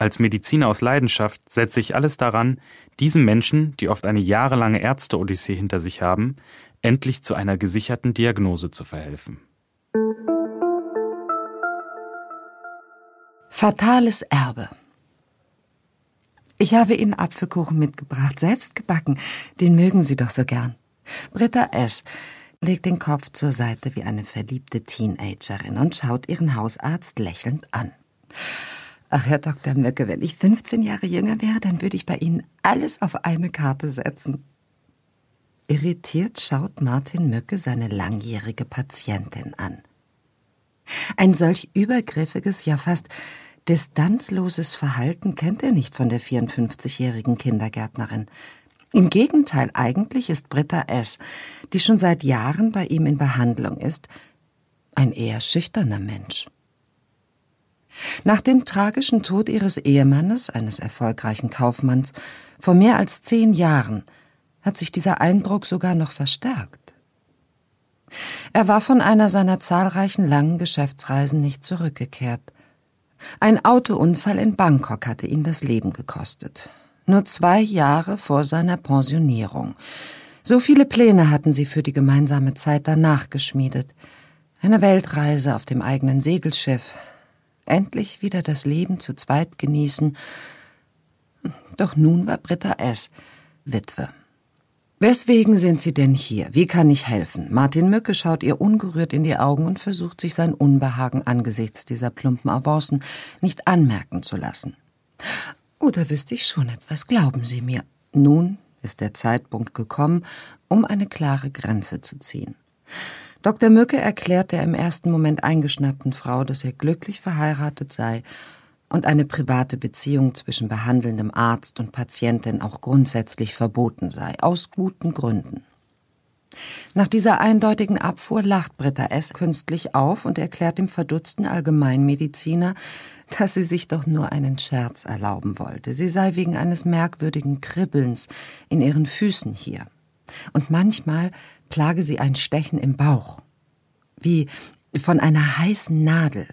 Als Mediziner aus Leidenschaft setze ich alles daran, diesen Menschen, die oft eine jahrelange Ärzte-Odyssee hinter sich haben, endlich zu einer gesicherten Diagnose zu verhelfen. Fatales Erbe. Ich habe Ihnen Apfelkuchen mitgebracht, selbst gebacken. Den mögen Sie doch so gern. Britta Esch legt den Kopf zur Seite wie eine verliebte Teenagerin und schaut ihren Hausarzt lächelnd an. Ach, Herr Dr. Mücke, wenn ich 15 Jahre jünger wäre, dann würde ich bei Ihnen alles auf eine Karte setzen. Irritiert schaut Martin Mücke seine langjährige Patientin an. Ein solch übergriffiges, ja fast distanzloses Verhalten kennt er nicht von der 54-jährigen Kindergärtnerin. Im Gegenteil, eigentlich ist Britta S., die schon seit Jahren bei ihm in Behandlung ist, ein eher schüchterner Mensch. Nach dem tragischen Tod ihres Ehemannes, eines erfolgreichen Kaufmanns, vor mehr als zehn Jahren, hat sich dieser Eindruck sogar noch verstärkt. Er war von einer seiner zahlreichen langen Geschäftsreisen nicht zurückgekehrt. Ein Autounfall in Bangkok hatte ihn das Leben gekostet. Nur zwei Jahre vor seiner Pensionierung. So viele Pläne hatten sie für die gemeinsame Zeit danach geschmiedet. Eine Weltreise auf dem eigenen Segelschiff, endlich wieder das Leben zu zweit genießen. Doch nun war Britta S. Witwe. Weswegen sind Sie denn hier? Wie kann ich helfen? Martin Mücke schaut ihr ungerührt in die Augen und versucht sich sein Unbehagen angesichts dieser plumpen Avancen nicht anmerken zu lassen. Oder oh, wüsste ich schon etwas, glauben Sie mir. Nun ist der Zeitpunkt gekommen, um eine klare Grenze zu ziehen. Dr. Mücke erklärt der im ersten Moment eingeschnappten Frau, dass er glücklich verheiratet sei und eine private Beziehung zwischen behandelndem Arzt und Patientin auch grundsätzlich verboten sei, aus guten Gründen. Nach dieser eindeutigen Abfuhr lacht Britta S. künstlich auf und erklärt dem verdutzten Allgemeinmediziner, dass sie sich doch nur einen Scherz erlauben wollte. Sie sei wegen eines merkwürdigen Kribbelns in ihren Füßen hier. Und manchmal plage sie ein Stechen im Bauch, wie von einer heißen Nadel.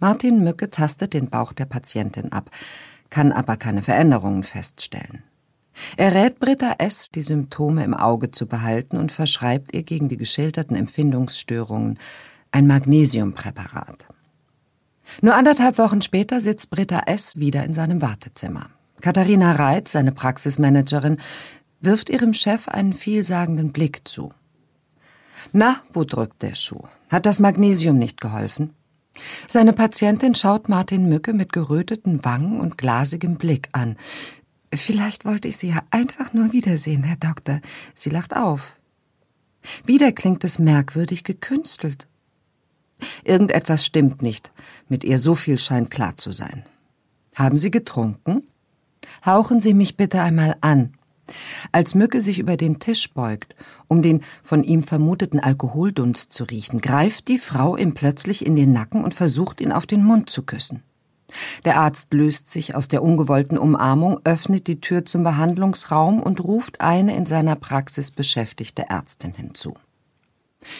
Martin Mücke tastet den Bauch der Patientin ab, kann aber keine Veränderungen feststellen. Er rät Britta S., die Symptome im Auge zu behalten und verschreibt ihr gegen die geschilderten Empfindungsstörungen ein Magnesiumpräparat. Nur anderthalb Wochen später sitzt Britta S. wieder in seinem Wartezimmer. Katharina Reit, seine Praxismanagerin, wirft ihrem Chef einen vielsagenden Blick zu. Na, wo drückt der Schuh? Hat das Magnesium nicht geholfen? Seine Patientin schaut Martin Mücke mit geröteten Wangen und glasigem Blick an. Vielleicht wollte ich Sie ja einfach nur wiedersehen, Herr Doktor. Sie lacht auf. Wieder klingt es merkwürdig gekünstelt. Irgendetwas stimmt nicht. Mit ihr so viel scheint klar zu sein. Haben Sie getrunken? Hauchen Sie mich bitte einmal an. Als Mücke sich über den Tisch beugt, um den von ihm vermuteten Alkoholdunst zu riechen, greift die Frau ihm plötzlich in den Nacken und versucht ihn auf den Mund zu küssen. Der Arzt löst sich aus der ungewollten Umarmung, öffnet die Tür zum Behandlungsraum und ruft eine in seiner Praxis beschäftigte Ärztin hinzu.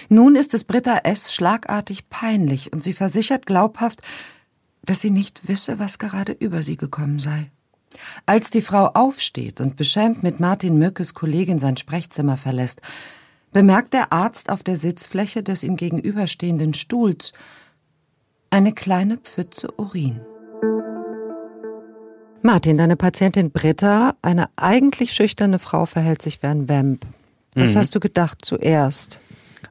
Nun ist es Britta S. schlagartig peinlich und sie versichert glaubhaft, dass sie nicht wisse, was gerade über sie gekommen sei. Als die Frau aufsteht und beschämt mit Martin Mückes Kollegin sein Sprechzimmer verlässt, bemerkt der Arzt auf der Sitzfläche des ihm gegenüberstehenden Stuhls eine kleine Pfütze Urin. Martin, deine Patientin Britta, eine eigentlich schüchterne Frau, verhält sich wie ein Vamp. Was mhm. hast du gedacht zuerst?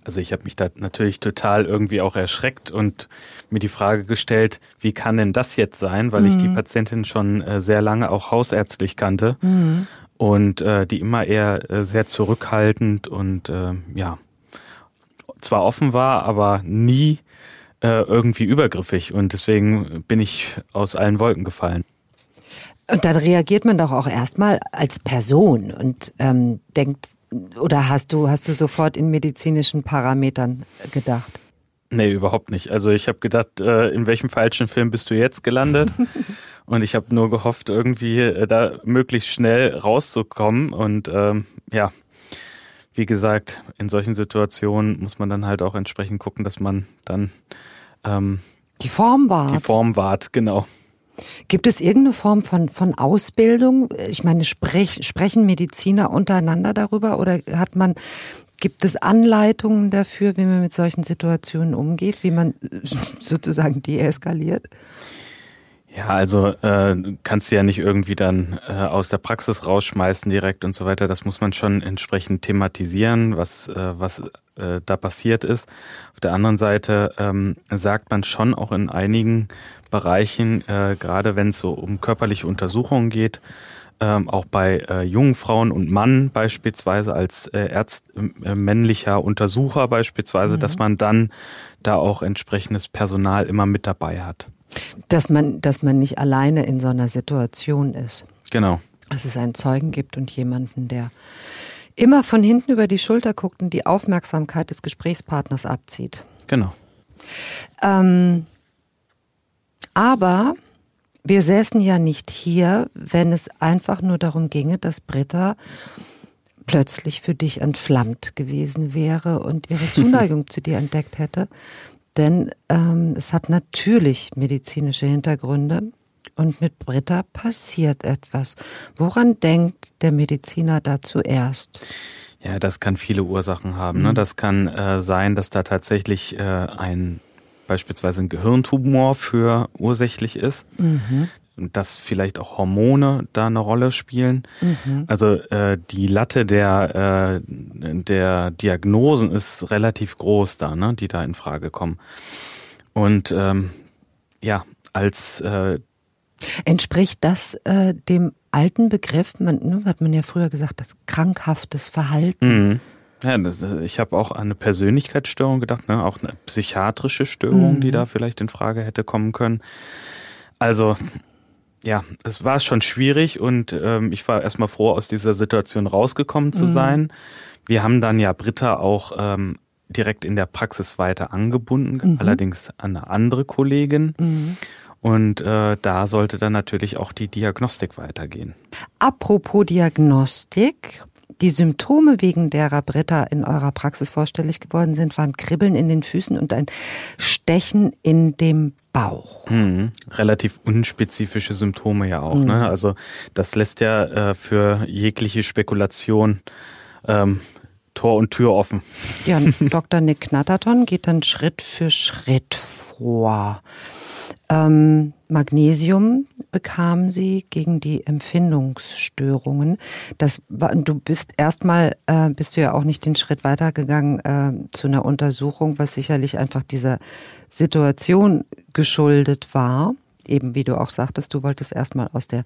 Also ich habe mich da natürlich total irgendwie auch erschreckt und mir die Frage gestellt, wie kann denn das jetzt sein, weil mhm. ich die mhm. Patientin schon äh, sehr lange auch hausärztlich kannte mhm. und äh, die immer eher äh, sehr zurückhaltend und äh, ja, zwar offen war, aber nie irgendwie übergriffig und deswegen bin ich aus allen Wolken gefallen. Und dann reagiert man doch auch erstmal als Person und ähm, denkt, oder hast du, hast du sofort in medizinischen Parametern gedacht? Nee, überhaupt nicht. Also ich habe gedacht, äh, in welchem falschen Film bist du jetzt gelandet? und ich habe nur gehofft, irgendwie äh, da möglichst schnell rauszukommen. Und ähm, ja, wie gesagt, in solchen Situationen muss man dann halt auch entsprechend gucken, dass man dann ähm, die Form wahrt. Die Form wahrt, genau. Gibt es irgendeine Form von, von Ausbildung? Ich meine, sprech, sprechen Mediziner untereinander darüber oder hat man, gibt es Anleitungen dafür, wie man mit solchen Situationen umgeht, wie man sozusagen deeskaliert? Ja, also äh, kannst du ja nicht irgendwie dann äh, aus der Praxis rausschmeißen direkt und so weiter. Das muss man schon entsprechend thematisieren, was äh, was äh, da passiert ist. Auf der anderen Seite ähm, sagt man schon auch in einigen Bereichen, äh, gerade wenn es so um körperliche Untersuchungen geht, ähm, auch bei äh, jungen Frauen und Mann beispielsweise als äh, Ärzt, äh, männlicher Untersucher beispielsweise, mhm. dass man dann da auch entsprechendes Personal immer mit dabei hat. Dass man, dass man nicht alleine in so einer Situation ist. Genau. Dass es einen Zeugen gibt und jemanden, der immer von hinten über die Schulter guckt und die Aufmerksamkeit des Gesprächspartners abzieht. Genau. Ähm, aber wir säßen ja nicht hier, wenn es einfach nur darum ginge, dass Britta plötzlich für dich entflammt gewesen wäre und ihre Zuneigung zu dir entdeckt hätte. Denn ähm, es hat natürlich medizinische Hintergründe und mit Britta passiert etwas. Woran denkt der Mediziner da zuerst? Ja, das kann viele Ursachen haben. Ne? Mhm. Das kann äh, sein, dass da tatsächlich äh, ein beispielsweise ein Gehirntumor für ursächlich ist. Mhm. Dass vielleicht auch Hormone da eine Rolle spielen. Mhm. Also äh, die Latte der, äh, der Diagnosen ist relativ groß da, ne, die da in Frage kommen. Und ähm, ja, als äh, Entspricht das äh, dem alten Begriff, man, ne, hat man ja früher gesagt, das krankhaftes Verhalten? Mhm. Ja, das, ich habe auch an eine Persönlichkeitsstörung gedacht, ne? auch eine psychiatrische Störung, mhm. die da vielleicht in Frage hätte kommen können. Also ja, es war schon schwierig und ähm, ich war erstmal froh, aus dieser Situation rausgekommen zu mhm. sein. Wir haben dann ja Britta auch ähm, direkt in der Praxis weiter angebunden, mhm. allerdings an eine andere Kollegin. Mhm. Und äh, da sollte dann natürlich auch die Diagnostik weitergehen. Apropos Diagnostik, die Symptome, wegen derer Britta in eurer Praxis vorstellig geworden sind, waren Kribbeln in den Füßen und ein Stechen in dem Bauch. Mhm. Relativ unspezifische Symptome ja auch. Mhm. Ne? Also das lässt ja äh, für jegliche Spekulation ähm, Tor und Tür offen. Ja, Dr. Nick Knatterton geht dann Schritt für Schritt vor. Ähm, Magnesium bekam sie gegen die Empfindungsstörungen. Das war, du bist erstmal, äh, bist du ja auch nicht den Schritt weitergegangen äh, zu einer Untersuchung, was sicherlich einfach dieser Situation geschuldet war. Eben wie du auch sagtest, du wolltest erstmal aus der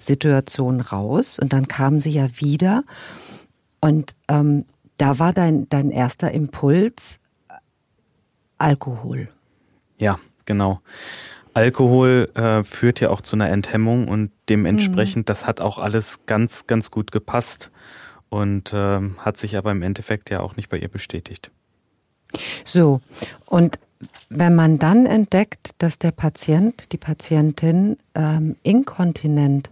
Situation raus und dann kam sie ja wieder und ähm, da war dein, dein erster Impuls Alkohol. Ja, genau. Alkohol äh, führt ja auch zu einer Enthemmung und dementsprechend, mhm. das hat auch alles ganz, ganz gut gepasst und äh, hat sich aber im Endeffekt ja auch nicht bei ihr bestätigt. So, und wenn man dann entdeckt, dass der Patient, die Patientin ähm, inkontinent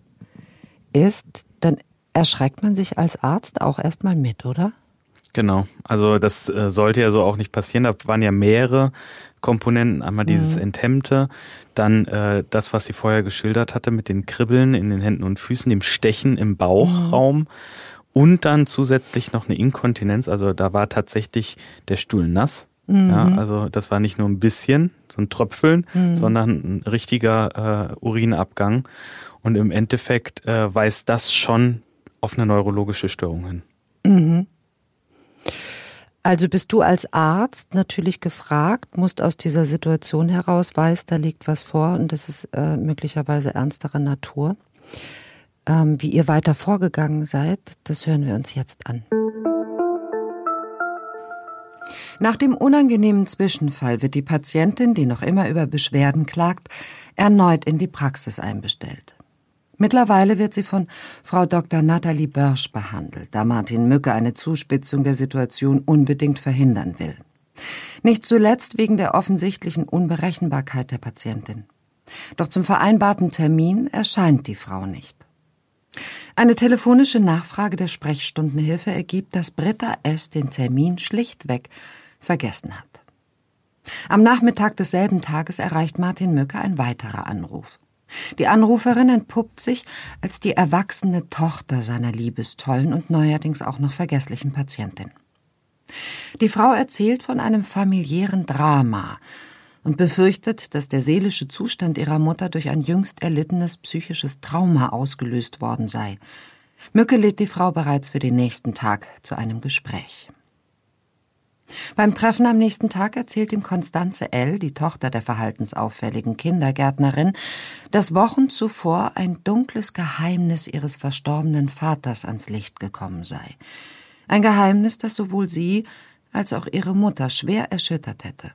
ist, dann erschreckt man sich als Arzt auch erstmal mit, oder? Genau, also das äh, sollte ja so auch nicht passieren. Da waren ja mehrere Komponenten. Einmal dieses mhm. Enthemmte, dann äh, das, was sie vorher geschildert hatte mit den Kribbeln in den Händen und Füßen, dem Stechen im Bauchraum. Mhm. Und dann zusätzlich noch eine Inkontinenz. Also da war tatsächlich der Stuhl nass. Mhm. Ja, also das war nicht nur ein bisschen, so ein Tröpfeln, mhm. sondern ein richtiger äh, Urinabgang. Und im Endeffekt äh, weist das schon auf eine neurologische Störung hin. Mhm. Also bist du als Arzt natürlich gefragt, musst aus dieser Situation heraus, weißt, da liegt was vor und das ist äh, möglicherweise ernstere Natur. Ähm, wie ihr weiter vorgegangen seid, das hören wir uns jetzt an. Nach dem unangenehmen Zwischenfall wird die Patientin, die noch immer über Beschwerden klagt, erneut in die Praxis einbestellt. Mittlerweile wird sie von Frau Dr. Nathalie Börsch behandelt, da Martin Mücke eine Zuspitzung der Situation unbedingt verhindern will. Nicht zuletzt wegen der offensichtlichen Unberechenbarkeit der Patientin. Doch zum vereinbarten Termin erscheint die Frau nicht. Eine telefonische Nachfrage der Sprechstundenhilfe ergibt, dass Britta S. den Termin schlichtweg vergessen hat. Am Nachmittag desselben Tages erreicht Martin Mücke ein weiterer Anruf. Die Anruferin entpuppt sich als die erwachsene Tochter seiner liebestollen und neuerdings auch noch vergesslichen Patientin. Die Frau erzählt von einem familiären Drama und befürchtet, dass der seelische Zustand ihrer Mutter durch ein jüngst erlittenes psychisches Trauma ausgelöst worden sei. Mücke lädt die Frau bereits für den nächsten Tag zu einem Gespräch. Beim Treffen am nächsten Tag erzählt ihm Konstanze L., die Tochter der verhaltensauffälligen Kindergärtnerin, dass Wochen zuvor ein dunkles Geheimnis ihres verstorbenen Vaters ans Licht gekommen sei. Ein Geheimnis, das sowohl sie als auch ihre Mutter schwer erschüttert hätte.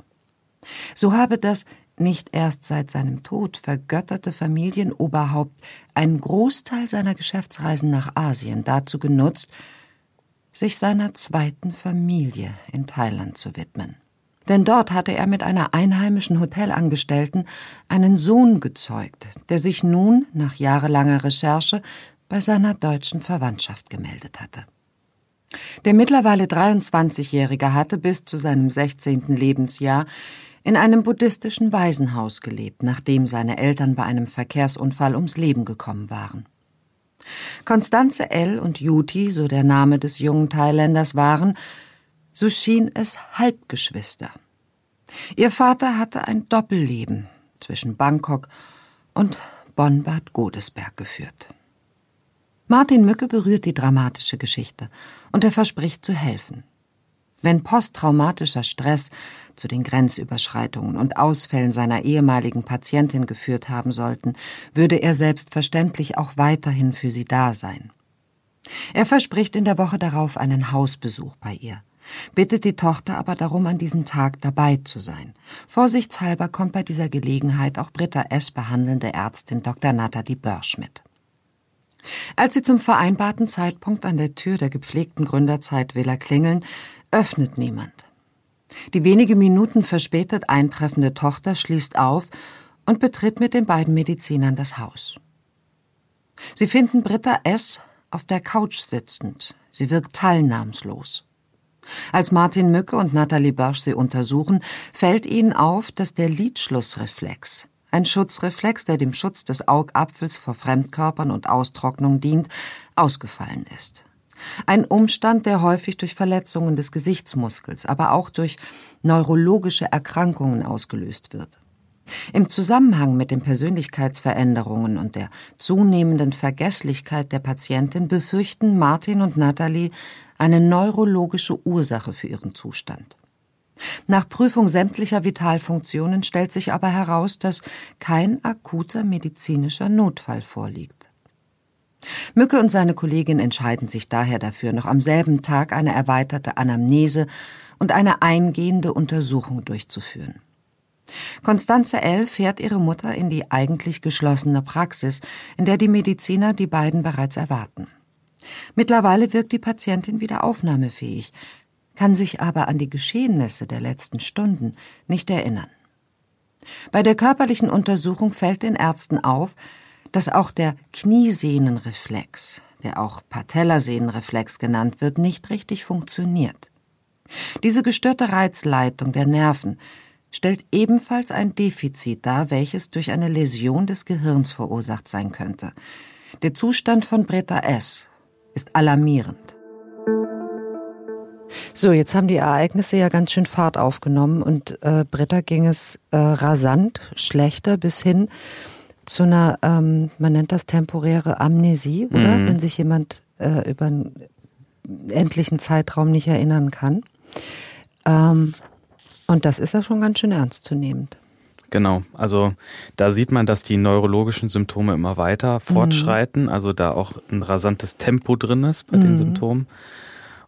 So habe das nicht erst seit seinem Tod vergötterte Familienoberhaupt einen Großteil seiner Geschäftsreisen nach Asien dazu genutzt, sich seiner zweiten Familie in Thailand zu widmen. Denn dort hatte er mit einer einheimischen Hotelangestellten einen Sohn gezeugt, der sich nun, nach jahrelanger Recherche, bei seiner deutschen Verwandtschaft gemeldet hatte. Der mittlerweile 23-Jährige hatte bis zu seinem 16. Lebensjahr in einem buddhistischen Waisenhaus gelebt, nachdem seine Eltern bei einem Verkehrsunfall ums Leben gekommen waren. Konstanze L. und Juti, so der Name des jungen Thailänders waren, so schien es Halbgeschwister. Ihr Vater hatte ein Doppelleben zwischen Bangkok und Bonn-Bad Godesberg geführt. Martin Mücke berührt die dramatische Geschichte und er verspricht zu helfen. Wenn posttraumatischer Stress zu den Grenzüberschreitungen und Ausfällen seiner ehemaligen Patientin geführt haben sollten, würde er selbstverständlich auch weiterhin für sie da sein. Er verspricht in der Woche darauf einen Hausbesuch bei ihr, bittet die Tochter aber darum, an diesem Tag dabei zu sein. Vorsichtshalber kommt bei dieser Gelegenheit auch Britta S. behandelnde Ärztin Dr. Nathalie Börsch mit. Als sie zum vereinbarten Zeitpunkt an der Tür der gepflegten Gründerzeit Villa klingeln, öffnet niemand. Die wenige Minuten verspätet eintreffende Tochter schließt auf und betritt mit den beiden Medizinern das Haus. Sie finden Britta S. auf der Couch sitzend. Sie wirkt teilnahmslos. Als Martin Mücke und Nathalie Börsch sie untersuchen, fällt ihnen auf, dass der Lidschlussreflex, ein Schutzreflex, der dem Schutz des Augapfels vor Fremdkörpern und Austrocknung dient, ausgefallen ist. Ein Umstand, der häufig durch Verletzungen des Gesichtsmuskels, aber auch durch neurologische Erkrankungen ausgelöst wird. Im Zusammenhang mit den Persönlichkeitsveränderungen und der zunehmenden Vergesslichkeit der Patientin befürchten Martin und Natalie eine neurologische Ursache für ihren Zustand. Nach Prüfung sämtlicher Vitalfunktionen stellt sich aber heraus, dass kein akuter medizinischer Notfall vorliegt. Mücke und seine Kollegin entscheiden sich daher dafür, noch am selben Tag eine erweiterte Anamnese und eine eingehende Untersuchung durchzuführen. Konstanze L. fährt ihre Mutter in die eigentlich geschlossene Praxis, in der die Mediziner die beiden bereits erwarten. Mittlerweile wirkt die Patientin wieder aufnahmefähig, kann sich aber an die Geschehnisse der letzten Stunden nicht erinnern. Bei der körperlichen Untersuchung fällt den Ärzten auf, dass auch der Kniesehnenreflex, der auch Patellasehnenreflex genannt wird, nicht richtig funktioniert. Diese gestörte Reizleitung der Nerven stellt ebenfalls ein Defizit dar, welches durch eine Läsion des Gehirns verursacht sein könnte. Der Zustand von Britta S. ist alarmierend. So, jetzt haben die Ereignisse ja ganz schön Fahrt aufgenommen und äh, Britta ging es äh, rasant schlechter bis hin zu einer, ähm, man nennt das temporäre Amnesie, oder? Mhm. Wenn sich jemand äh, über einen endlichen Zeitraum nicht erinnern kann. Ähm, und das ist ja schon ganz schön ernstzunehmend. Genau, also da sieht man, dass die neurologischen Symptome immer weiter fortschreiten, mhm. also da auch ein rasantes Tempo drin ist bei mhm. den Symptomen.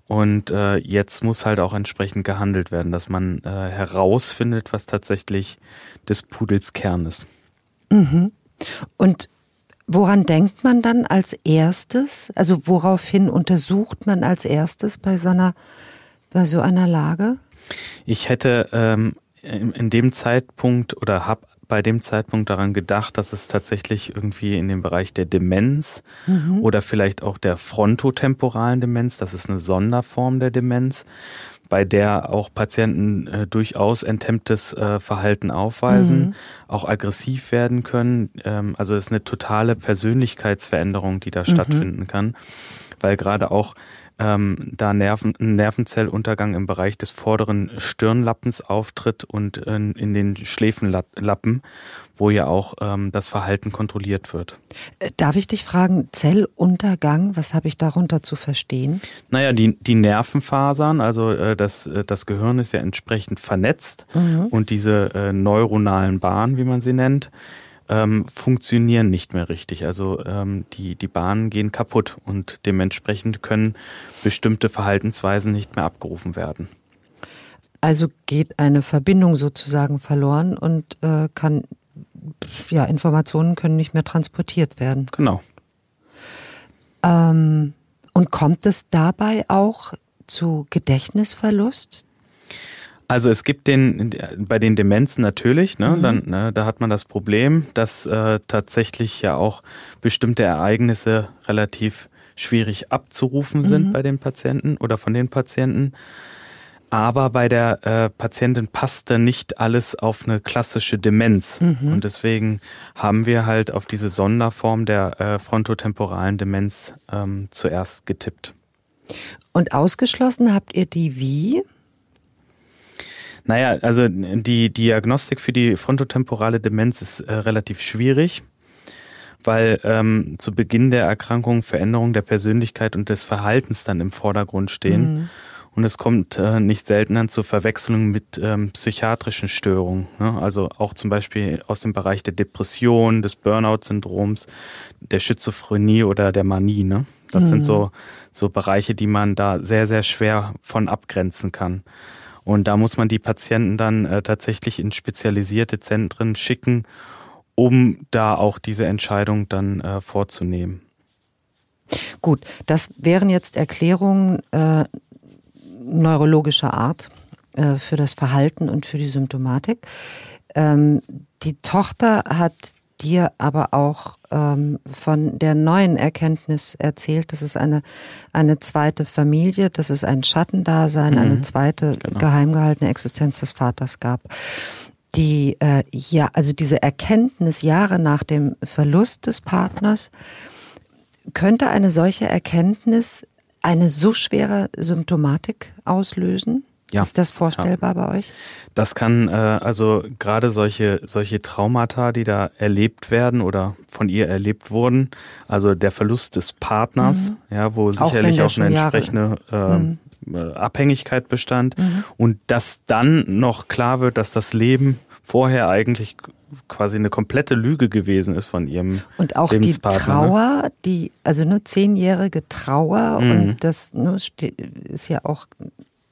Und äh, jetzt muss halt auch entsprechend gehandelt werden, dass man äh, herausfindet, was tatsächlich des Pudels Kern ist. Mhm. Und woran denkt man dann als erstes? Also woraufhin untersucht man als erstes bei so einer, bei so einer Lage? Ich hätte ähm, in, in dem Zeitpunkt oder habe bei dem Zeitpunkt daran gedacht, dass es tatsächlich irgendwie in dem Bereich der Demenz mhm. oder vielleicht auch der frontotemporalen Demenz, das ist eine Sonderform der Demenz, bei der auch Patienten äh, durchaus enthemmtes äh, Verhalten aufweisen, mhm. auch aggressiv werden können. Ähm, also es ist eine totale Persönlichkeitsveränderung, die da mhm. stattfinden kann, weil gerade auch ähm, da Nerven, Nervenzelluntergang im Bereich des vorderen Stirnlappens auftritt und in, in den Schläfenlappen, wo ja auch ähm, das Verhalten kontrolliert wird. Äh, darf ich dich fragen, Zelluntergang, was habe ich darunter zu verstehen? Naja, die, die Nervenfasern, also äh, das, äh, das Gehirn ist ja entsprechend vernetzt mhm. und diese äh, neuronalen Bahnen, wie man sie nennt, ähm, funktionieren nicht mehr richtig. Also ähm, die, die Bahnen gehen kaputt und dementsprechend können bestimmte Verhaltensweisen nicht mehr abgerufen werden. Also geht eine Verbindung sozusagen verloren und äh, kann ja Informationen können nicht mehr transportiert werden. Genau. Ähm, und kommt es dabei auch zu Gedächtnisverlust? Also es gibt den bei den Demenzen natürlich, ne, mhm. dann ne, da hat man das Problem, dass äh, tatsächlich ja auch bestimmte Ereignisse relativ schwierig abzurufen sind mhm. bei den Patienten oder von den Patienten. Aber bei der äh, Patientin passte nicht alles auf eine klassische Demenz. Mhm. Und deswegen haben wir halt auf diese Sonderform der äh, frontotemporalen Demenz ähm, zuerst getippt. Und ausgeschlossen habt ihr die wie? Naja, also die Diagnostik für die frontotemporale Demenz ist äh, relativ schwierig, weil ähm, zu Beginn der Erkrankung Veränderungen der Persönlichkeit und des Verhaltens dann im Vordergrund stehen. Mhm. Und es kommt äh, nicht selten dann zur Verwechslung mit ähm, psychiatrischen Störungen. Ne? Also auch zum Beispiel aus dem Bereich der Depression, des Burnout-Syndroms, der Schizophrenie oder der Manie. Ne? Das mhm. sind so, so Bereiche, die man da sehr, sehr schwer von abgrenzen kann. Und da muss man die Patienten dann äh, tatsächlich in spezialisierte Zentren schicken, um da auch diese Entscheidung dann äh, vorzunehmen. Gut, das wären jetzt Erklärungen äh, neurologischer Art äh, für das Verhalten und für die Symptomatik. Ähm, die Tochter hat dir aber auch ähm, von der neuen Erkenntnis erzählt, dass es eine, eine zweite Familie, dass es ein Schattendasein, mhm, eine zweite genau. geheim gehaltene Existenz des Vaters gab. Die, äh, ja, also diese Erkenntnis Jahre nach dem Verlust des Partners, könnte eine solche Erkenntnis eine so schwere Symptomatik auslösen? Ja. Ist das vorstellbar ja. bei euch? Das kann äh, also gerade solche solche Traumata, die da erlebt werden oder von ihr erlebt wurden, also der Verlust des Partners, mhm. ja, wo sicherlich auch, auch eine entsprechende äh, mhm. Äh, Abhängigkeit bestand mhm. und dass dann noch klar wird, dass das Leben vorher eigentlich quasi eine komplette Lüge gewesen ist von ihrem Und auch die ne? Trauer, die, also nur zehnjährige Trauer mhm. und das nur ist ja auch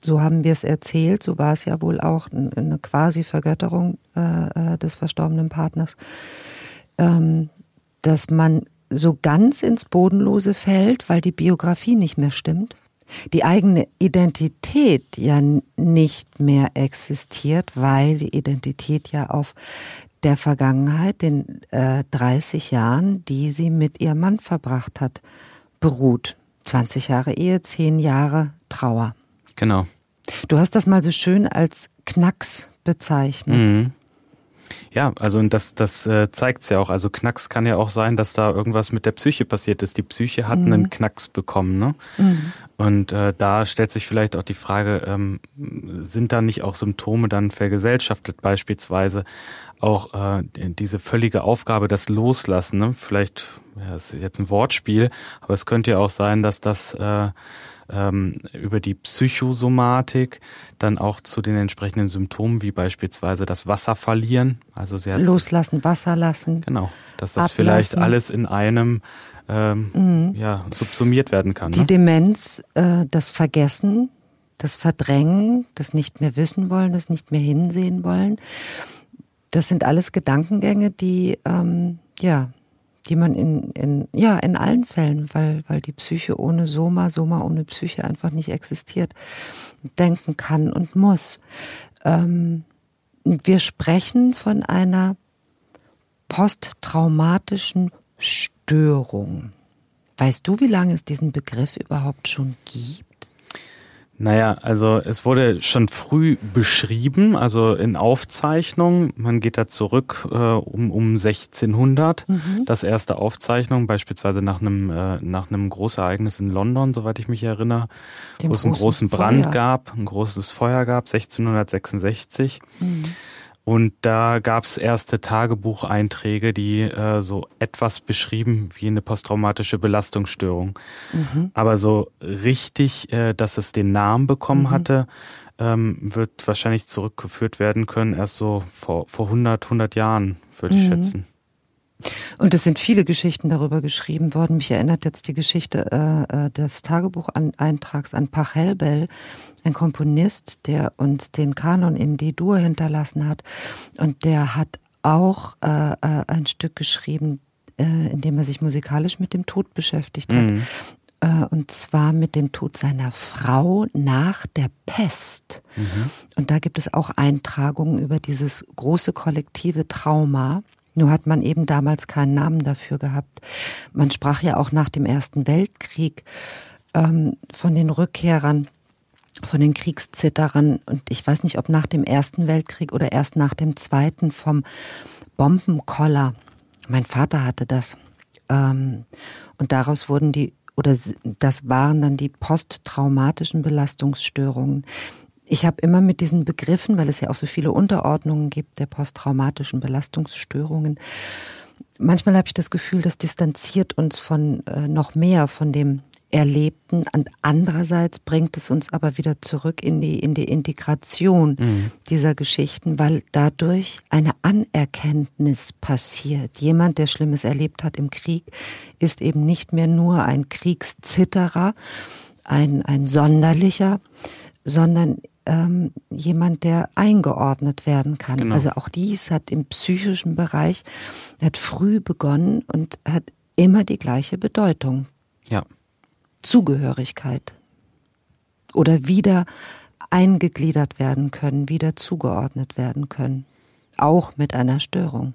so haben wir es erzählt, so war es ja wohl auch eine quasi Vergötterung äh, äh, des verstorbenen Partners, ähm, dass man so ganz ins Bodenlose fällt, weil die Biografie nicht mehr stimmt, die eigene Identität ja nicht mehr existiert, weil die Identität ja auf der Vergangenheit, den äh, 30 Jahren, die sie mit ihrem Mann verbracht hat, beruht. 20 Jahre Ehe, 10 Jahre Trauer. Genau. Du hast das mal so schön als Knacks bezeichnet. Mhm. Ja, also das, das äh, zeigt's ja auch. Also Knacks kann ja auch sein, dass da irgendwas mit der Psyche passiert ist. Die Psyche hat mhm. einen Knacks bekommen, ne? Mhm. Und äh, da stellt sich vielleicht auch die Frage, ähm, sind da nicht auch Symptome dann vergesellschaftet, beispielsweise auch äh, diese völlige Aufgabe, das Loslassen, ne? Vielleicht, ja, das ist jetzt ein Wortspiel, aber es könnte ja auch sein, dass das äh, ähm, über die Psychosomatik, dann auch zu den entsprechenden Symptomen, wie beispielsweise das Wasser verlieren. Also sie hat Loslassen, Wasser lassen. Genau, dass das ablassen. vielleicht alles in einem ähm, mhm. ja, subsumiert werden kann. Die ne? Demenz, äh, das Vergessen, das Verdrängen, das nicht mehr wissen wollen, das nicht mehr hinsehen wollen. Das sind alles Gedankengänge, die ähm, ja, die man in, in ja in allen Fällen, weil weil die Psyche ohne Soma, Soma ohne Psyche einfach nicht existiert, denken kann und muss. Ähm, wir sprechen von einer posttraumatischen Störung. Weißt du, wie lange es diesen Begriff überhaupt schon gibt? Naja, also es wurde schon früh beschrieben, also in Aufzeichnungen. Man geht da zurück äh, um, um 1600. Mhm. Das erste Aufzeichnung, beispielsweise nach einem, äh, nach einem Großereignis in London, soweit ich mich erinnere, Dem wo es einen großen Brand Feuer. gab, ein großes Feuer gab, 1666. Mhm. Und da gab es erste Tagebucheinträge, die äh, so etwas beschrieben wie eine posttraumatische Belastungsstörung. Mhm. Aber so richtig, äh, dass es den Namen bekommen mhm. hatte, ähm, wird wahrscheinlich zurückgeführt werden können, erst so vor, vor 100, 100 Jahren, würde ich mhm. schätzen. Und es sind viele Geschichten darüber geschrieben worden. Mich erinnert jetzt die Geschichte äh, äh des Tagebucheintrags an Pachelbel, ein Komponist, der uns den Kanon in D-Dur hinterlassen hat. Und der hat auch äh, äh, ein Stück geschrieben, äh, in dem er sich musikalisch mit dem Tod beschäftigt hat. Mhm. Äh, und zwar mit dem Tod seiner Frau nach der Pest. Mhm. Und da gibt es auch Eintragungen über dieses große kollektive Trauma. Nur hat man eben damals keinen Namen dafür gehabt. Man sprach ja auch nach dem Ersten Weltkrieg ähm, von den Rückkehrern, von den Kriegszitterern. Und ich weiß nicht, ob nach dem Ersten Weltkrieg oder erst nach dem Zweiten vom Bombenkoller. Mein Vater hatte das. Ähm, und daraus wurden die oder das waren dann die posttraumatischen Belastungsstörungen ich habe immer mit diesen Begriffen, weil es ja auch so viele Unterordnungen gibt der posttraumatischen Belastungsstörungen, manchmal habe ich das Gefühl, das distanziert uns von äh, noch mehr von dem Erlebten und andererseits bringt es uns aber wieder zurück in die in die Integration mhm. dieser Geschichten, weil dadurch eine Anerkenntnis passiert. Jemand, der Schlimmes erlebt hat im Krieg, ist eben nicht mehr nur ein Kriegszitterer, ein ein Sonderlicher, sondern ähm, jemand, der eingeordnet werden kann. Genau. Also auch dies hat im psychischen Bereich, hat früh begonnen und hat immer die gleiche Bedeutung. Ja. Zugehörigkeit. Oder wieder eingegliedert werden können, wieder zugeordnet werden können. Auch mit einer Störung.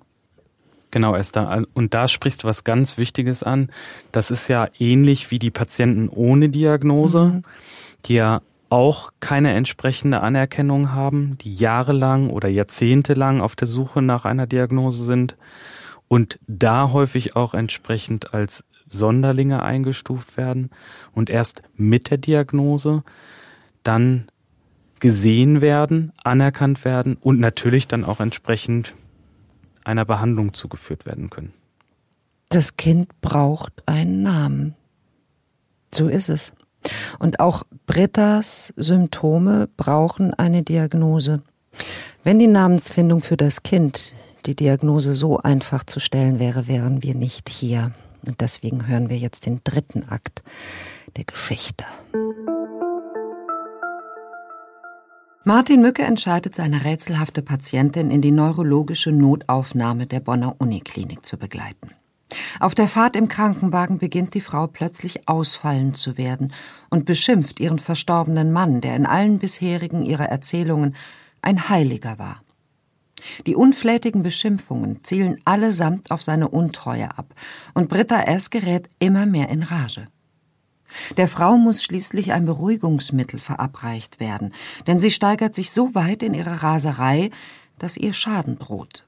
Genau, Esther. Und da sprichst du was ganz Wichtiges an. Das ist ja ähnlich wie die Patienten ohne Diagnose, mhm. die ja auch keine entsprechende Anerkennung haben, die jahrelang oder jahrzehntelang auf der Suche nach einer Diagnose sind und da häufig auch entsprechend als Sonderlinge eingestuft werden und erst mit der Diagnose dann gesehen werden, anerkannt werden und natürlich dann auch entsprechend einer Behandlung zugeführt werden können. Das Kind braucht einen Namen. So ist es. Und auch Brittas Symptome brauchen eine Diagnose. Wenn die Namensfindung für das Kind die Diagnose so einfach zu stellen wäre, wären wir nicht hier. Und deswegen hören wir jetzt den dritten Akt der Geschichte. Martin Mücke entscheidet, seine rätselhafte Patientin in die neurologische Notaufnahme der Bonner Uniklinik zu begleiten. Auf der Fahrt im Krankenwagen beginnt die Frau plötzlich ausfallend zu werden und beschimpft ihren verstorbenen Mann, der in allen bisherigen ihrer Erzählungen ein Heiliger war. Die unflätigen Beschimpfungen zielen allesamt auf seine Untreue ab, und Britta S. gerät immer mehr in Rage. Der Frau muss schließlich ein Beruhigungsmittel verabreicht werden, denn sie steigert sich so weit in ihrer Raserei, dass ihr Schaden droht.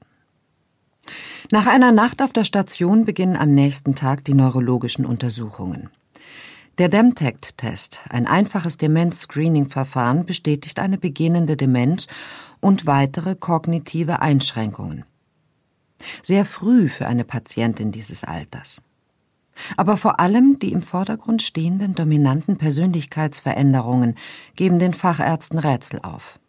Nach einer Nacht auf der Station beginnen am nächsten Tag die neurologischen Untersuchungen. Der Demtect-Test, ein einfaches Demenz-Screening-Verfahren, bestätigt eine beginnende Demenz und weitere kognitive Einschränkungen. Sehr früh für eine Patientin dieses Alters. Aber vor allem die im Vordergrund stehenden dominanten Persönlichkeitsveränderungen geben den Fachärzten Rätsel auf.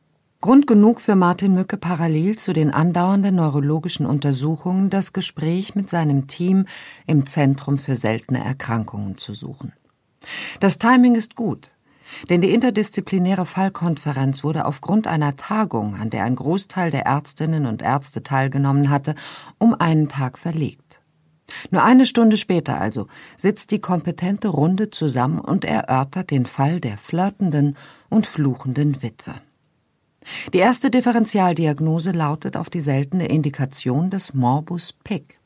Grund genug für Martin Mücke parallel zu den andauernden neurologischen Untersuchungen das Gespräch mit seinem Team im Zentrum für seltene Erkrankungen zu suchen. Das Timing ist gut, denn die interdisziplinäre Fallkonferenz wurde aufgrund einer Tagung, an der ein Großteil der Ärztinnen und Ärzte teilgenommen hatte, um einen Tag verlegt. Nur eine Stunde später also sitzt die kompetente Runde zusammen und erörtert den Fall der flirtenden und fluchenden Witwe. Die erste Differentialdiagnose lautet auf die seltene Indikation des Morbus Pick.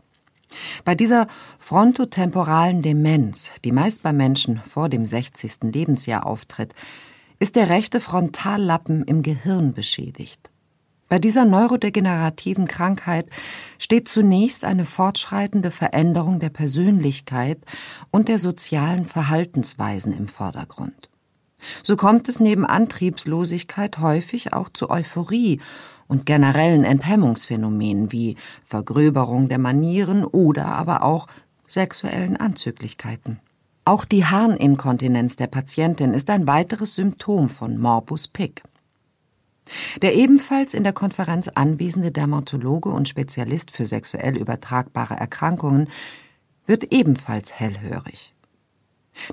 Bei dieser frontotemporalen Demenz, die meist bei Menschen vor dem 60. Lebensjahr auftritt, ist der rechte Frontallappen im Gehirn beschädigt. Bei dieser neurodegenerativen Krankheit steht zunächst eine fortschreitende Veränderung der Persönlichkeit und der sozialen Verhaltensweisen im Vordergrund. So kommt es neben Antriebslosigkeit häufig auch zu Euphorie und generellen Enthemmungsphänomenen wie Vergröberung der Manieren oder aber auch sexuellen Anzüglichkeiten. Auch die Harninkontinenz der Patientin ist ein weiteres Symptom von Morbus Pick. Der ebenfalls in der Konferenz anwesende Dermatologe und Spezialist für sexuell übertragbare Erkrankungen wird ebenfalls hellhörig.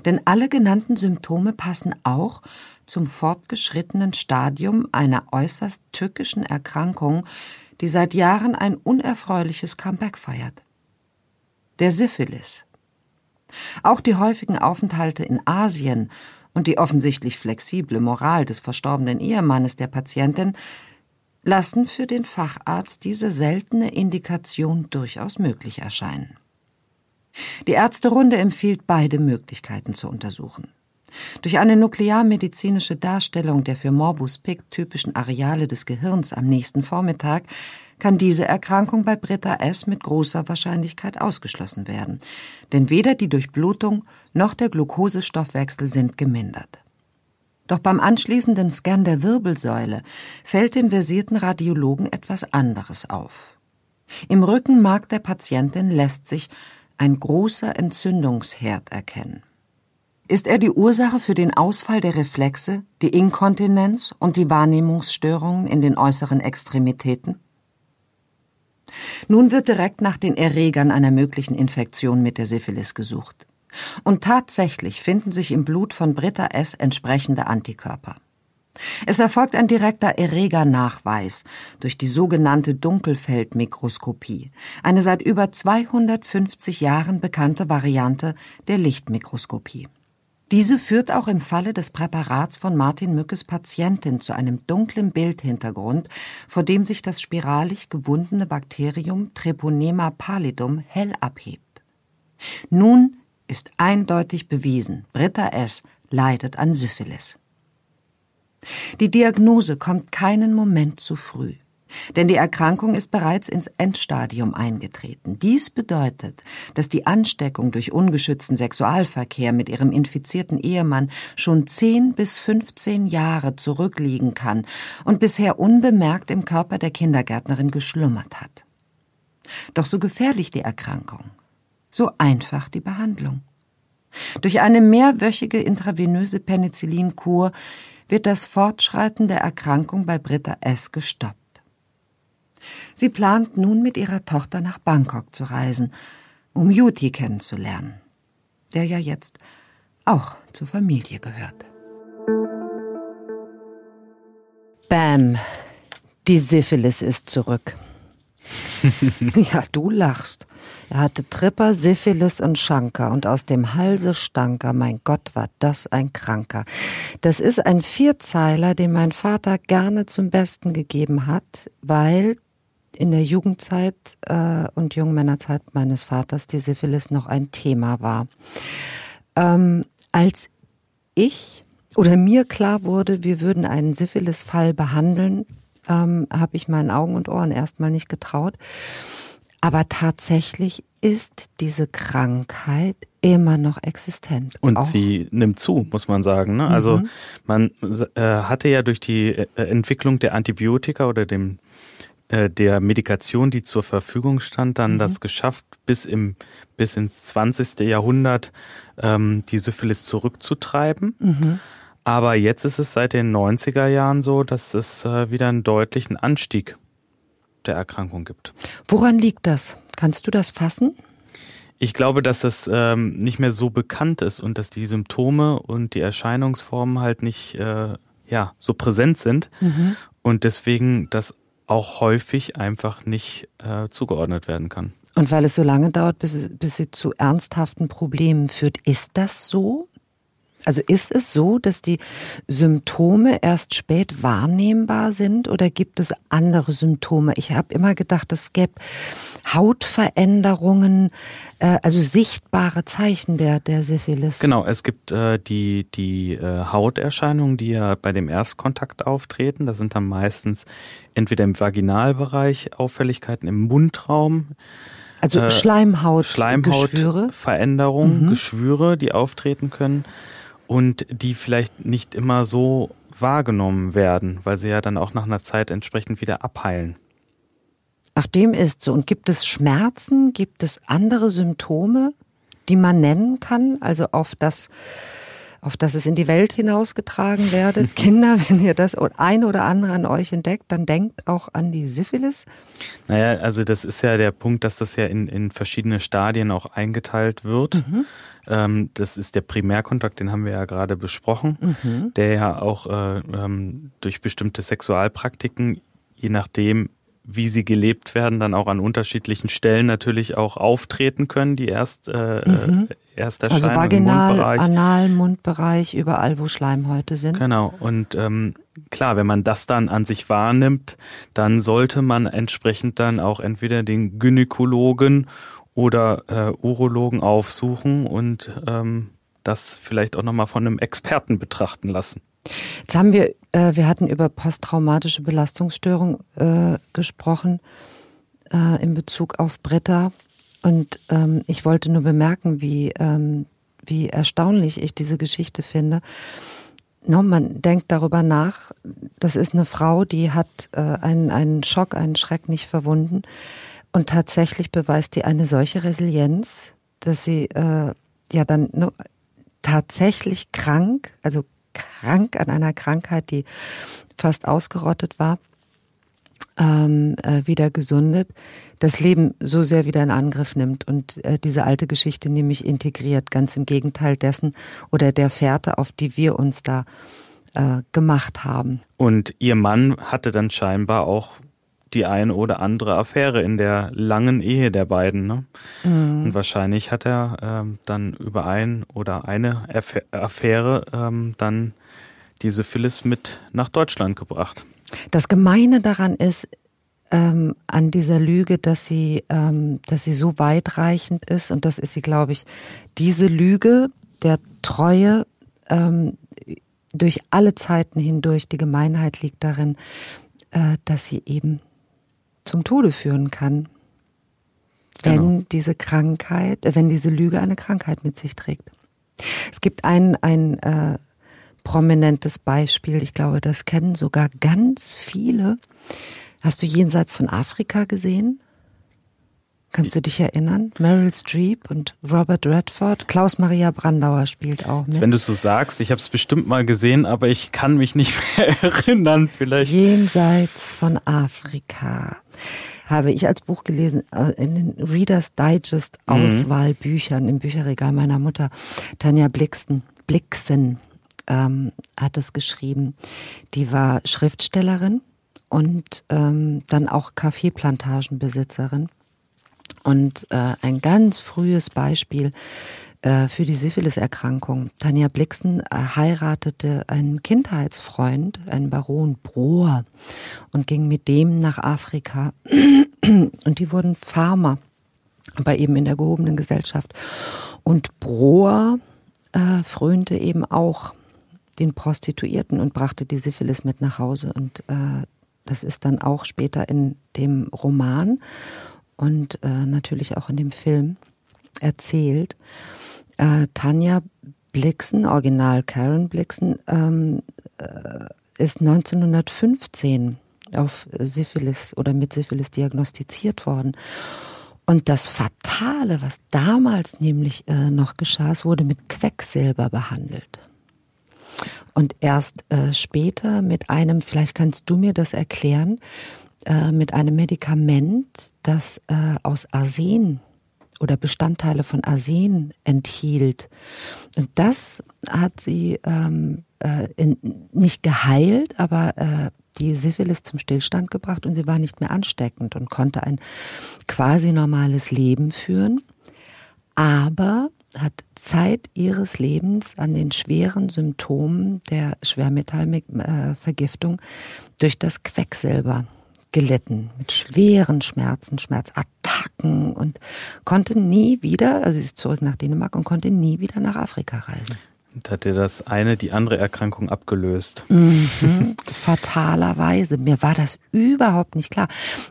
Denn alle genannten Symptome passen auch zum fortgeschrittenen Stadium einer äußerst tückischen Erkrankung, die seit Jahren ein unerfreuliches Comeback feiert. Der Syphilis. Auch die häufigen Aufenthalte in Asien und die offensichtlich flexible Moral des verstorbenen Ehemannes der Patientin lassen für den Facharzt diese seltene Indikation durchaus möglich erscheinen. Die Ärzterunde empfiehlt beide Möglichkeiten zu untersuchen. Durch eine nuklearmedizinische Darstellung der für Morbus Pick typischen Areale des Gehirns am nächsten Vormittag kann diese Erkrankung bei Britta S. mit großer Wahrscheinlichkeit ausgeschlossen werden, denn weder die Durchblutung noch der Glukosestoffwechsel sind gemindert. Doch beim anschließenden Scan der Wirbelsäule fällt den versierten Radiologen etwas anderes auf. Im Rückenmark der Patientin lässt sich ein großer Entzündungsherd erkennen. Ist er die Ursache für den Ausfall der Reflexe, die Inkontinenz und die Wahrnehmungsstörungen in den äußeren Extremitäten? Nun wird direkt nach den Erregern einer möglichen Infektion mit der Syphilis gesucht. Und tatsächlich finden sich im Blut von Britta S. entsprechende Antikörper. Es erfolgt ein direkter Erregernachweis durch die sogenannte Dunkelfeldmikroskopie, eine seit über 250 Jahren bekannte Variante der Lichtmikroskopie. Diese führt auch im Falle des Präparats von Martin Mückes Patientin zu einem dunklen Bildhintergrund, vor dem sich das spiralig gewundene Bakterium Treponema pallidum hell abhebt. Nun ist eindeutig bewiesen, Britta S. leidet an Syphilis. Die Diagnose kommt keinen Moment zu früh. Denn die Erkrankung ist bereits ins Endstadium eingetreten. Dies bedeutet, dass die Ansteckung durch ungeschützten Sexualverkehr mit ihrem infizierten Ehemann schon 10 bis 15 Jahre zurückliegen kann und bisher unbemerkt im Körper der Kindergärtnerin geschlummert hat. Doch so gefährlich die Erkrankung, so einfach die Behandlung. Durch eine mehrwöchige intravenöse Penicillinkur wird das Fortschreiten der Erkrankung bei Britta S. gestoppt. Sie plant nun mit ihrer Tochter nach Bangkok zu reisen, um Yuti kennenzulernen, der ja jetzt auch zur Familie gehört. Bam, die Syphilis ist zurück. ja, du lachst. Er hatte Tripper, Syphilis und Schanker und aus dem Halse stank er. Mein Gott, war das ein Kranker. Das ist ein Vierzeiler, den mein Vater gerne zum Besten gegeben hat, weil in der Jugendzeit äh, und Jungmännerzeit meines Vaters die Syphilis noch ein Thema war. Ähm, als ich oder mir klar wurde, wir würden einen Syphilis-Fall behandeln, ähm, habe ich meinen Augen und Ohren erstmal nicht getraut. Aber tatsächlich ist diese Krankheit immer noch existent. Und auch. sie nimmt zu, muss man sagen. Ne? Also mhm. man äh, hatte ja durch die äh, Entwicklung der Antibiotika oder dem äh, der Medikation, die zur Verfügung stand, dann mhm. das geschafft, bis im bis ins 20. Jahrhundert ähm, die Syphilis zurückzutreiben. Mhm. Aber jetzt ist es seit den 90er Jahren so, dass es äh, wieder einen deutlichen Anstieg der Erkrankung gibt. Woran liegt das? Kannst du das fassen? Ich glaube, dass das ähm, nicht mehr so bekannt ist und dass die Symptome und die Erscheinungsformen halt nicht äh, ja so präsent sind mhm. und deswegen das auch häufig einfach nicht äh, zugeordnet werden kann. Und weil es so lange dauert, bis, bis sie zu ernsthaften Problemen führt, ist das so? Also ist es so, dass die Symptome erst spät wahrnehmbar sind oder gibt es andere Symptome? Ich habe immer gedacht, es gäbe Hautveränderungen, äh, also sichtbare Zeichen der, der Syphilis. Genau, es gibt äh, die, die äh, Hauterscheinungen, die ja bei dem Erstkontakt auftreten. Das sind dann meistens entweder im Vaginalbereich Auffälligkeiten im Mundraum, also äh, Schleimhaut, Schleimhautveränderungen, mhm. Geschwüre, die auftreten können und die vielleicht nicht immer so wahrgenommen werden, weil sie ja dann auch nach einer Zeit entsprechend wieder abheilen. Ach, dem ist so. Und gibt es Schmerzen? Gibt es andere Symptome, die man nennen kann? Also auf das, auf das es in die Welt hinausgetragen werdet. Kinder, wenn ihr das ein oder andere an euch entdeckt, dann denkt auch an die Syphilis. Naja, also das ist ja der Punkt, dass das ja in, in verschiedene Stadien auch eingeteilt wird. Mhm. Ähm, das ist der Primärkontakt, den haben wir ja gerade besprochen, mhm. der ja auch äh, ähm, durch bestimmte Sexualpraktiken, je nachdem, wie sie gelebt werden, dann auch an unterschiedlichen Stellen natürlich auch auftreten können, die erst, äh, mhm. erst erscheinen also vaginal, Mundbereich. Anal, Mundbereich, überall, wo Schleimhäute sind. Genau. Und ähm, klar, wenn man das dann an sich wahrnimmt, dann sollte man entsprechend dann auch entweder den Gynäkologen oder äh, Urologen aufsuchen und ähm, das vielleicht auch nochmal von einem Experten betrachten lassen. Jetzt haben wir, äh, wir hatten über posttraumatische Belastungsstörung äh, gesprochen äh, in Bezug auf Britta. Und ähm, ich wollte nur bemerken, wie, ähm, wie erstaunlich ich diese Geschichte finde. No, man denkt darüber nach, das ist eine Frau, die hat äh, einen, einen Schock, einen Schreck nicht verwunden. Und tatsächlich beweist die eine solche Resilienz, dass sie äh, ja dann nur tatsächlich krank, also krank an einer Krankheit, die fast ausgerottet war, ähm, äh, wieder gesundet, das Leben so sehr wieder in Angriff nimmt und äh, diese alte Geschichte nämlich integriert, ganz im Gegenteil dessen oder der Fährte, auf die wir uns da äh, gemacht haben. Und ihr Mann hatte dann scheinbar auch die eine oder andere Affäre in der langen Ehe der beiden. Ne? Mhm. Und wahrscheinlich hat er ähm, dann über ein oder eine Affäre ähm, dann diese Phyllis mit nach Deutschland gebracht. Das Gemeine daran ist, ähm, an dieser Lüge, dass sie, ähm, dass sie so weitreichend ist und das ist sie, glaube ich, diese Lüge der Treue ähm, durch alle Zeiten hindurch. Die Gemeinheit liegt darin, äh, dass sie eben zum Tode führen kann, wenn genau. diese Krankheit, äh, wenn diese Lüge eine Krankheit mit sich trägt. Es gibt ein, ein äh, prominentes Beispiel, ich glaube, das kennen sogar ganz viele. Hast du jenseits von Afrika gesehen? Kannst du dich erinnern? Meryl Streep und Robert Redford. Klaus Maria Brandauer spielt auch mit. Wenn du so sagst, ich habe es bestimmt mal gesehen, aber ich kann mich nicht mehr erinnern. Vielleicht. Jenseits von Afrika habe ich als Buch gelesen äh, in den Reader's Digest mhm. Auswahlbüchern mhm. im Bücherregal meiner Mutter. Tanja Blixen, Blixen ähm, hat es geschrieben. Die war Schriftstellerin und ähm, dann auch Kaffeeplantagenbesitzerin und äh, ein ganz frühes Beispiel äh, für die Syphilis-Erkrankung. Tanja Blixen äh, heiratete einen Kindheitsfreund, einen Baron Brohr, und ging mit dem nach Afrika. Und die wurden Farmer, aber eben in der gehobenen Gesellschaft. Und Brohr äh, frönte eben auch den Prostituierten und brachte die Syphilis mit nach Hause. Und äh, das ist dann auch später in dem Roman und äh, natürlich auch in dem Film erzählt. Äh, Tanja Blixen, Original Karen Blixen, ähm, äh, ist 1915 auf Syphilis oder mit Syphilis diagnostiziert worden. Und das Fatale, was damals nämlich äh, noch geschah, es wurde mit Quecksilber behandelt. Und erst äh, später mit einem, vielleicht kannst du mir das erklären, äh, mit einem Medikament, das äh, aus Arsen oder Bestandteile von Arsen enthielt. Und das hat sie ähm, äh, in, nicht geheilt, aber äh, die Syphilis zum Stillstand gebracht und sie war nicht mehr ansteckend und konnte ein quasi normales Leben führen. Aber hat Zeit ihres Lebens an den schweren Symptomen der Schwermetallvergiftung durch das Quecksilber gelitten, mit schweren Schmerzen, Schmerzattacken und konnte nie wieder, also sie ist zurück nach Dänemark und konnte nie wieder nach Afrika reisen. Und hat dir das eine die andere Erkrankung abgelöst? Mhm, fatalerweise. Mir war das überhaupt nicht klar.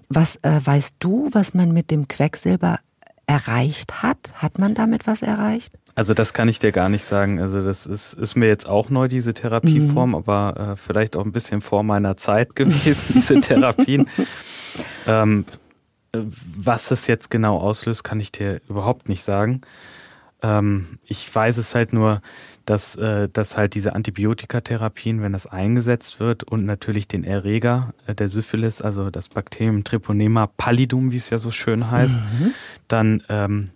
Was äh, weißt du, was man mit dem Quecksilber erreicht hat? Hat man damit was erreicht? Also das kann ich dir gar nicht sagen. Also das ist, ist mir jetzt auch neu, diese Therapieform, mhm. aber äh, vielleicht auch ein bisschen vor meiner Zeit gewesen, diese Therapien. ähm, äh, was es jetzt genau auslöst, kann ich dir überhaupt nicht sagen. Ähm, ich weiß es halt nur, dass, äh, dass halt diese Antibiotikatherapien, wenn das eingesetzt wird und natürlich den Erreger äh, der Syphilis, also das Bakterium Treponema pallidum, wie es ja so schön heißt, mhm. dann ähm,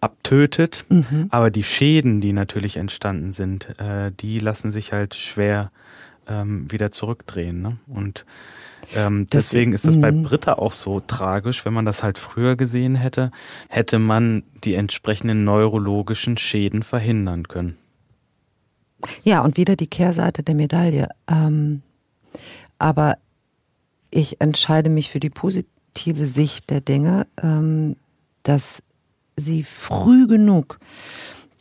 abtötet. Mhm. Aber die Schäden, die natürlich entstanden sind, äh, die lassen sich halt schwer ähm, wieder zurückdrehen. Ne? Und ähm, deswegen ist das bei mhm. Britta auch so tragisch. Wenn man das halt früher gesehen hätte, hätte man die entsprechenden neurologischen Schäden verhindern können. Ja, und wieder die Kehrseite der Medaille. Ähm, aber ich entscheide mich für die positive Sicht der Dinge, ähm, dass sie früh genug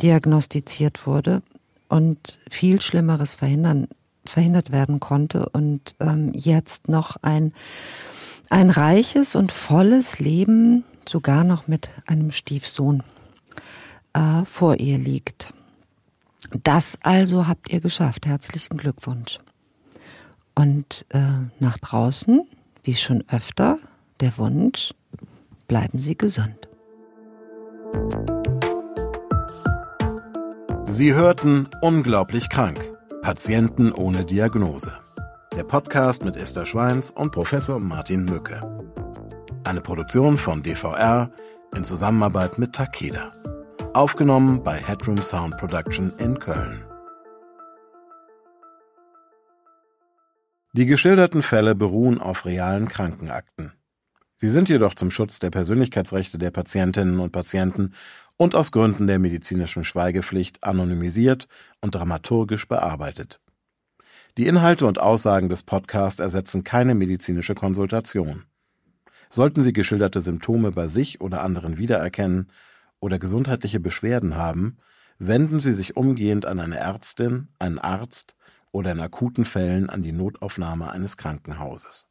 diagnostiziert wurde und viel Schlimmeres verhindern verhindert werden konnte und ähm, jetzt noch ein, ein reiches und volles Leben, sogar noch mit einem Stiefsohn, äh, vor ihr liegt. Das also habt ihr geschafft. Herzlichen Glückwunsch. Und äh, nach draußen, wie schon öfter, der Wunsch, bleiben Sie gesund. Sie hörten Unglaublich krank Patienten ohne Diagnose. Der Podcast mit Esther Schweins und Professor Martin Mücke. Eine Produktion von DVR in Zusammenarbeit mit Takeda. Aufgenommen bei Headroom Sound Production in Köln. Die geschilderten Fälle beruhen auf realen Krankenakten. Sie sind jedoch zum Schutz der Persönlichkeitsrechte der Patientinnen und Patienten und aus Gründen der medizinischen Schweigepflicht anonymisiert und dramaturgisch bearbeitet. Die Inhalte und Aussagen des Podcasts ersetzen keine medizinische Konsultation. Sollten Sie geschilderte Symptome bei sich oder anderen wiedererkennen oder gesundheitliche Beschwerden haben, wenden Sie sich umgehend an eine Ärztin, einen Arzt oder in akuten Fällen an die Notaufnahme eines Krankenhauses.